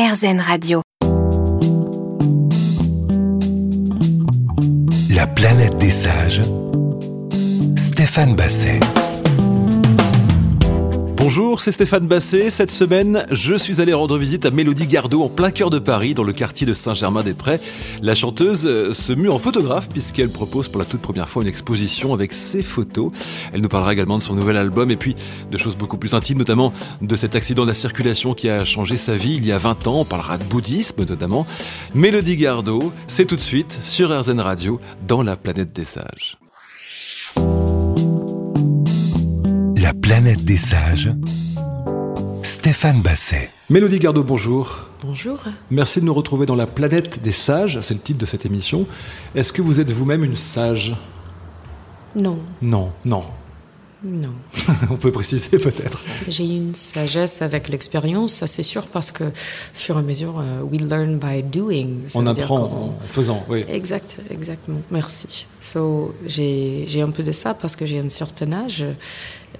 RZN Radio. La planète des sages. Stéphane Basset. Bonjour, c'est Stéphane Basset. Cette semaine, je suis allé rendre visite à Mélodie Gardot en plein cœur de Paris, dans le quartier de Saint-Germain-des-Prés. La chanteuse euh, se mue en photographe puisqu'elle propose pour la toute première fois une exposition avec ses photos. Elle nous parlera également de son nouvel album et puis de choses beaucoup plus intimes, notamment de cet accident de la circulation qui a changé sa vie il y a 20 ans. On parlera de bouddhisme notamment. Mélodie Gardot, c'est tout de suite sur RZN Radio dans la planète des sages. La planète des sages. Stéphane Basset. Mélodie Gardot, bonjour. Bonjour. Merci de nous retrouver dans la planète des sages, c'est le titre de cette émission. Est-ce que vous êtes vous-même une sage? Non, Non, non. Non. On peut préciser peut-être. J'ai une sagesse avec l'expérience, ça c'est sûr, parce que, au fur et à mesure, euh, we learn by doing. Ça On apprend en faisant, oui. Exact, exactement. Merci. So, j'ai un peu de ça parce que j'ai un certain âge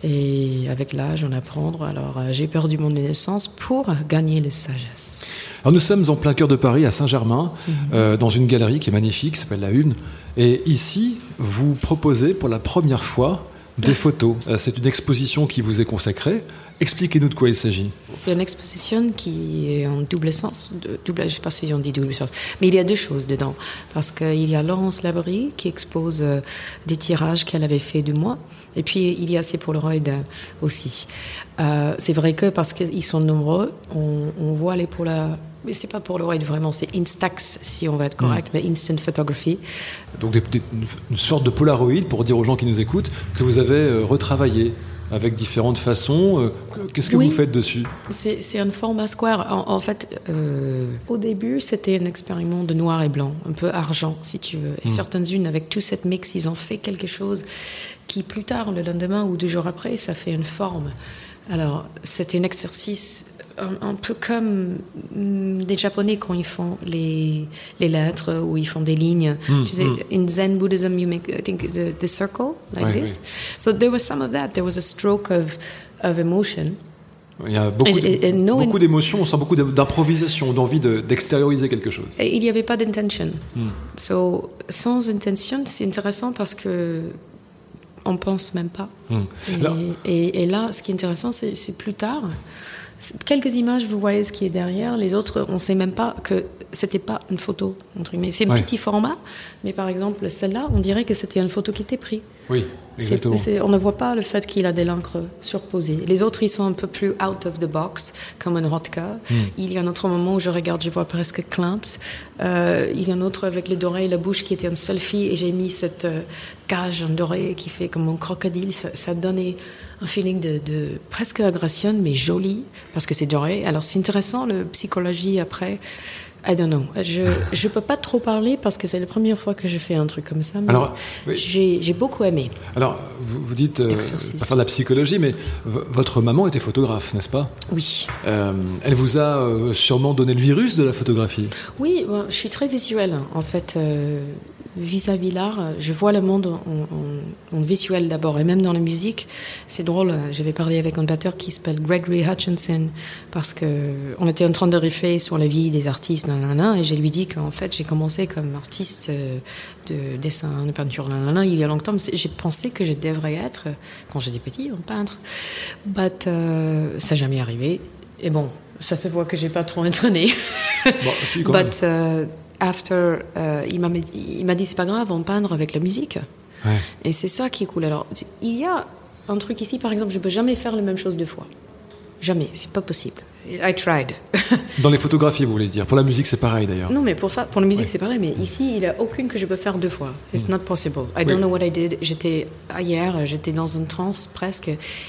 et avec l'âge, on apprend. Alors, euh, j'ai perdu mon innocence pour gagner la sagesse. Alors nous sommes en plein cœur de Paris, à Saint-Germain, euh, dans une galerie qui est magnifique, qui s'appelle La Une. Et ici, vous proposez pour la première fois des photos. Euh, c'est une exposition qui vous est consacrée. Expliquez-nous de quoi il s'agit. C'est une exposition qui est en double sens. Double, je ne sais pas si on dit double sens. Mais il y a deux choses dedans. Parce qu'il y a Laurence Labrie qui expose euh, des tirages qu'elle avait fait de moi. Et puis il y a ces Polaroids aussi. Euh, c'est vrai que parce qu'ils sont nombreux, on, on voit les Polaroids. Mais c'est pas Polaroid vraiment, c'est Instax si on va être correct, mais Instant Photography. Donc des- des- une, sorte de Polaroid, pour dire aux gens qui nous écoutent, que vous avez euh, retravaillé avec différentes façons. Euh, Qu'est-ce que Oui. vous faites dessus? C'est un format square. En, en fait, euh, au début, c'était un expériment de noir et blanc, un peu argent, si tu veux. Et certaines unes, avec tout cette mix, ils ont fait quelque chose qui, plus tard, le lendemain ou deux jours après, ça fait une forme. Alors, c'était un exercice un, un peu comme hum, les Japonais quand ils font les, les lettres ou ils font des lignes. tu sais, in Zen Buddhism, you make, I think, the, the circle, like Oui, this. So there was some of that. There was a stroke of, of emotion. Il y a beaucoup, d'émotions, on sent beaucoup d'improvisation, d'envie de- d'extérioriser quelque chose. Et il n'y avait pas d'intention. So, sans intention, c'est intéressant parce que on pense même pas. Et, Alors- et- et là, ce qui est intéressant, c'est plus tard. Quelques images, vous voyez ce qui est derrière. Les autres, on sait même pas que c'était pas une photo. entre guillemets. C'est un Ouais. petit format, mais par exemple, celle-là, on dirait que c'était une photo qui était prise. Oui, exactement. on ne voit pas le fait qu'il a des l'encre surposée. Les autres, ils sont un peu plus out of the box, comme un Rotka. Hmm. Il y a un autre moment où je regarde, je vois presque Klimpt. Euh, il y a un autre avec les dorés et la bouche qui était un selfie, et j'ai mis cette euh, cage en doré qui fait comme un crocodile. Ça, ça donnait un feeling de, de presque agression, mais joli, parce que c'est doré. Alors c'est intéressant, la psychologie après. I don't know. Je je peux pas trop parler parce que c'est la première fois que je fais un truc comme ça. Mais Alors, oui. j'ai j'ai beaucoup aimé. Alors, vous, vous dites, euh, pas faire de la psychologie, mais v- votre maman était photographe, n'est-ce pas? Oui. Euh, Elle vous a euh, sûrement donné le virus de la photographie? Oui, bon, je suis très visuelle. En fait, euh, vis-à-vis l'art, euh, je vois le monde en, en- en visuel d'abord. Et même dans la musique, c'est drôle. euh, J'avais parlé avec un batteur qui s'appelle Gregory Hutchinson parce que on était en train de riffer sur la vie des artistes, nanana, et je lui dit qu'en fait, j'ai commencé comme artiste euh, de dessin, de peinture, nanana, il y a longtemps. J'ai pensé que je devrais être, euh, quand j'étais petit, un peintre. But euh, ça n'est jamais arrivé. Et bon, ça fait voir que j'ai pas trop entraîné. Bon, si, quand même. But after, uh, il m'a il m'a dit c'est pas grave, on peindre avec la musique. Ouais. Et c'est ça qui est cool. Alors, il y a un truc ici, par exemple, je peux jamais faire la même chose deux fois. Jamais, c'est pas possible. I tried. Dans les photographies, vous voulez dire. Pour la musique, c'est pareil d'ailleurs. non, mais pour ça, pour la musique, c'est pareil. Mais ici, il n'y a aucune que je peux faire deux fois. It's not possible. I don't Oui. know what I did. J'étais ailleurs, j'étais dans une transe presque.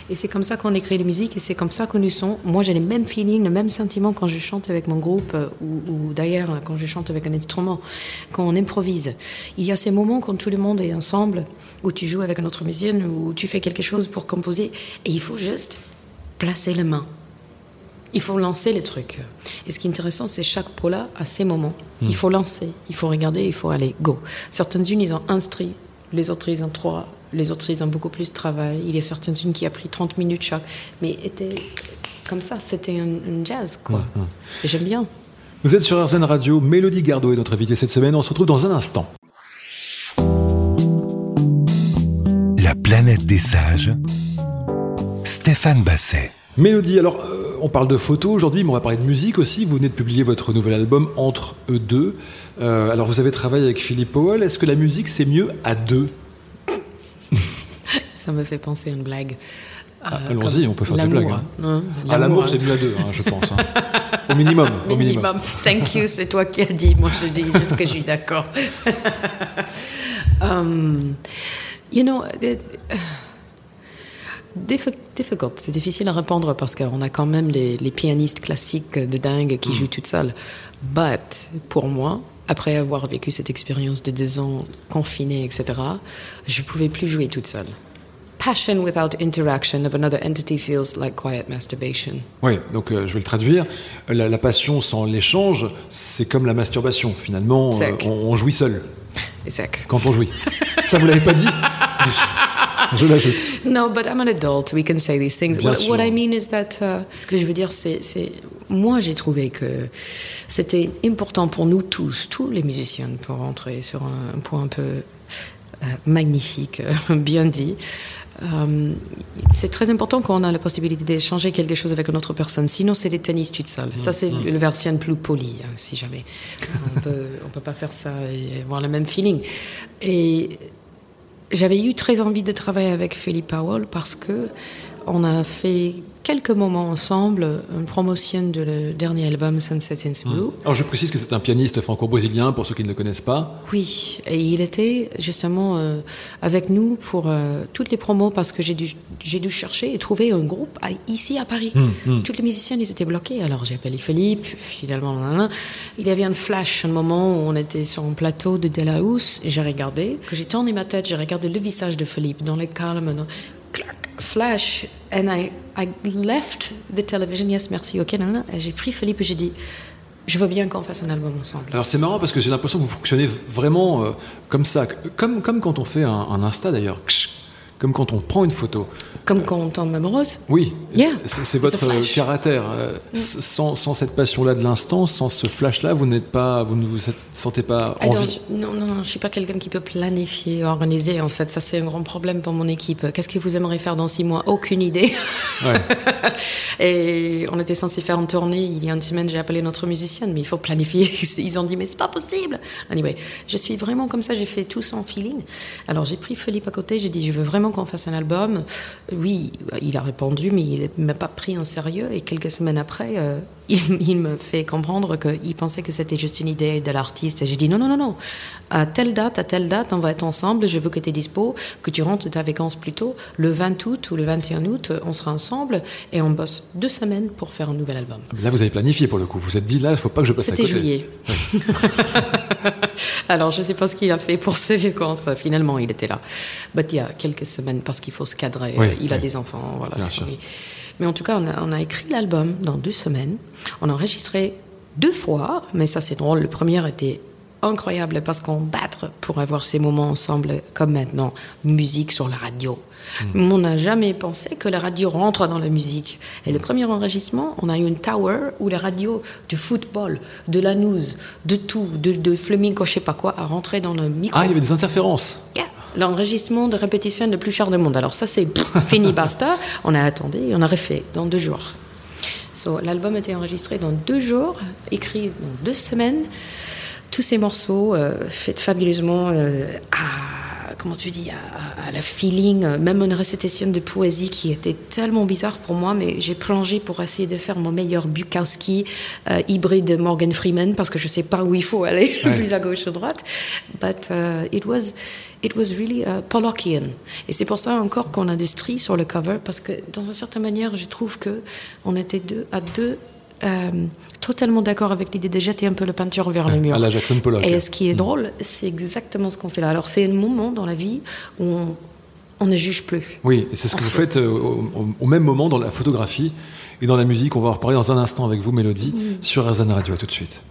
Et c'est comme ça qu'on écrit la musique et c'est comme ça que nous sommes. Moi, j'ai les mêmes feelings, le même sentiment quand je chante avec mon groupe euh, ou, ou d'ailleurs quand je chante avec un instrument, quand on improvise. Il y a ces moments quand tout le monde est ensemble, où tu joues avec un autre musicien, où tu fais quelque chose pour composer et il faut juste placer les mains. Il faut lancer les trucs. Et ce qui est intéressant, c'est chaque pola a ses moments. Il faut lancer, il faut regarder, il faut aller, go. Certaines unes, ils ont un stri, les autres, ils ont trois, les autres, ils ont beaucoup plus de travail. Il y a certaines unes qui a pris 30 minutes chaque, mais étaient comme ça, c'était un, jazz, quoi. Et j'aime bien. Vous êtes sur RZN Radio, Mélodie Gardot est notre invitée cette semaine. On se retrouve dans un instant. La planète des sages, Stéphane Basset. Mélodie, alors euh, on parle de photos aujourd'hui, mais on va parler de musique aussi. Vous venez de publier votre nouvel album Entre eux deux. Euh, alors vous avez travaillé avec Philippe Powell. Est-ce que la musique c'est mieux à deux Ça me fait penser à une blague. Ah, Allons-y, on peut faire des blagues. Hein. Hein, ah, l'amour, c'est mieux à deux, hein, je pense. Au minimum. Au minimum. Thank you, c'est toi qui as dit. Moi, je dis juste que je suis d'accord. um, you know, uh, difficult. C'est difficile à répondre parce qu'on a quand même les, les, pianistes classiques de dingue qui mm. jouent toutes seules. But, pour moi, après avoir vécu cette expérience de deux ans confinée, etc., je ne pouvais plus jouer toute seule passion without interaction of another entity feels like quiet masturbation. Oui, donc euh, je vais le traduire. La, la passion sans l'échange, c'est comme la masturbation. Finalement, euh, on, on, jouit seul. Exact. Quand on jouit. Ça, vous l'avez pas dit? Je l'ajoute. No, but I'm an adult. We can say these things. What, what, I mean is that, uh, ce que je veux dire, c'est, moi, j'ai trouvé que c'était important pour nous tous, tous les musiciens, pour rentrer sur un, point un peu euh, magnifique, bien dit. Euh, c'est très important quand on a la possibilité d'échanger quelque chose avec une autre personne. Sinon, c'est des tennis toutes seules. Ça, c'est mm. le version plus poli, hein, si jamais. on peut, on peut pas faire ça et avoir le même feeling. Et j'avais eu très envie de travailler avec Philippe Powell parce que on a fait quelques moments ensemble, une promotion de le dernier album Sunset in Blue. Mmh. Alors je précise que c'est un pianiste franco-brésilien pour ceux qui ne le connaissent pas. Oui, et il était justement euh, avec nous pour euh, toutes les promos parce que j'ai dû, j'ai dû chercher et trouver un groupe ici à Paris. Mmh, mmh. Toutes les musiciens, ils étaient bloqués. Alors j'ai appelé Philippe, finalement, il y avait un flash, un moment où on était sur un plateau de Delaus, j'ai regardé, que j'ai tourné ma tête, j'ai regardé le visage de Philippe dans le calme, flash, and I, I left the television. Yes, merci, ok, J'ai pris Philippe et j'ai dit, je veux bien qu'on fasse un album ensemble. Alors c'est marrant parce que j'ai l'impression que vous fonctionnez vraiment euh, comme ça, comme, comme quand on fait un, un Insta d'ailleurs comme quand on prend une photo. Comme quand on tombe amoureuse Oui, c'est votre caractère. Euh, mm. Sans, sans, cette passion-là de l'instant, sans ce flash-là, vous n'êtes pas, vous ne vous sentez pas en vie. Non, non, non, je suis pas quelqu'un qui peut planifier, organiser. En fait, ça c'est un grand problème pour mon équipe. Qu'est-ce que vous aimeriez faire dans six mois? Aucune idée. Ouais. Et on était censé faire une tournée. Il y a une semaine, j'ai appelé notre musicienne, mais il faut planifier. Ils ont dit, mais c'est pas possible. Anyway, je suis vraiment comme ça. J'ai fait tout sans feeling. Alors j'ai pris Philippe à côté. J'ai dit, je veux vraiment qu'on fasse un album. Oui, il a répondu, mais il ne m'a pas pris en sérieux. Et quelques semaines après, euh, il, me fait comprendre qu'il pensait que c'était juste une idée de l'artiste. Et j'ai dit non, non, non, non. À telle date, à telle date, on va être ensemble. Je veux que tu es dispo, que tu rentres de ta vacances plus tôt. Le 20 août ou le 21 août, on sera ensemble et on bosse deux semaines pour faire un nouvel album. Là, vous avez planifié pour le coup. Vous êtes dit là, il ne faut pas que je passe à côté. C'était juillet. Alors, je ne sais pas ce qu'il a fait pour ses vacances. Finalement, il était là. Mais il y a quelques semaines, parce qu'il faut se cadrer. il a des enfants. Voilà, Mais en tout cas, on a, on a écrit l'album dans deux semaines. On a enregistré deux fois, mais ça c'est drôle. Le premier était incroyable parce qu'on battre pour avoir ces moments ensemble comme maintenant, musique sur la radio. Hmm. On n'a jamais pensé que la radio rentre dans la musique. Et le premier enregistrement, on a eu une tower où la radio du football, de la news, de tout, de, de flamenco, je sais pas quoi, a rentré dans le micro. Ah, il y avait des interférences. L'enregistrement de répétition le plus cher du monde. Alors ça c'est fini, basta. On a attendu et on a refait dans deux jours. So, L'album a été enregistré dans deux jours, écrit dans deux semaines tous ces morceaux euh, faits fabuleusement euh, à, comment tu dis, à, la feeling, euh, même une récitation de poésie qui était tellement bizarre pour moi, mais j'ai plongé pour essayer de faire mon meilleur Bukowski hybride Morgan Freeman parce que je sais pas où il faut aller, plus à gauche ou à droite. But it was it was really uh, Pollockian. Et c'est pour ça encore qu'on a des stries sur le cover, parce que dans une certaine manière, je trouve que on était deux, à deux euh, totalement d'accord avec l'idée de jeter un peu le peinture vers le mur. À la Jackson Pollock. Et ce qui est drôle, c'est exactement ce qu'on fait là. Alors c'est un moment dans la vie où on, ne juge plus. Oui, et c'est ce que vous faites euh, au, même moment dans la photographie et dans la musique. On va en reparler dans un instant avec vous, Mélodie, mm. sur RZN Radio. À tout de suite.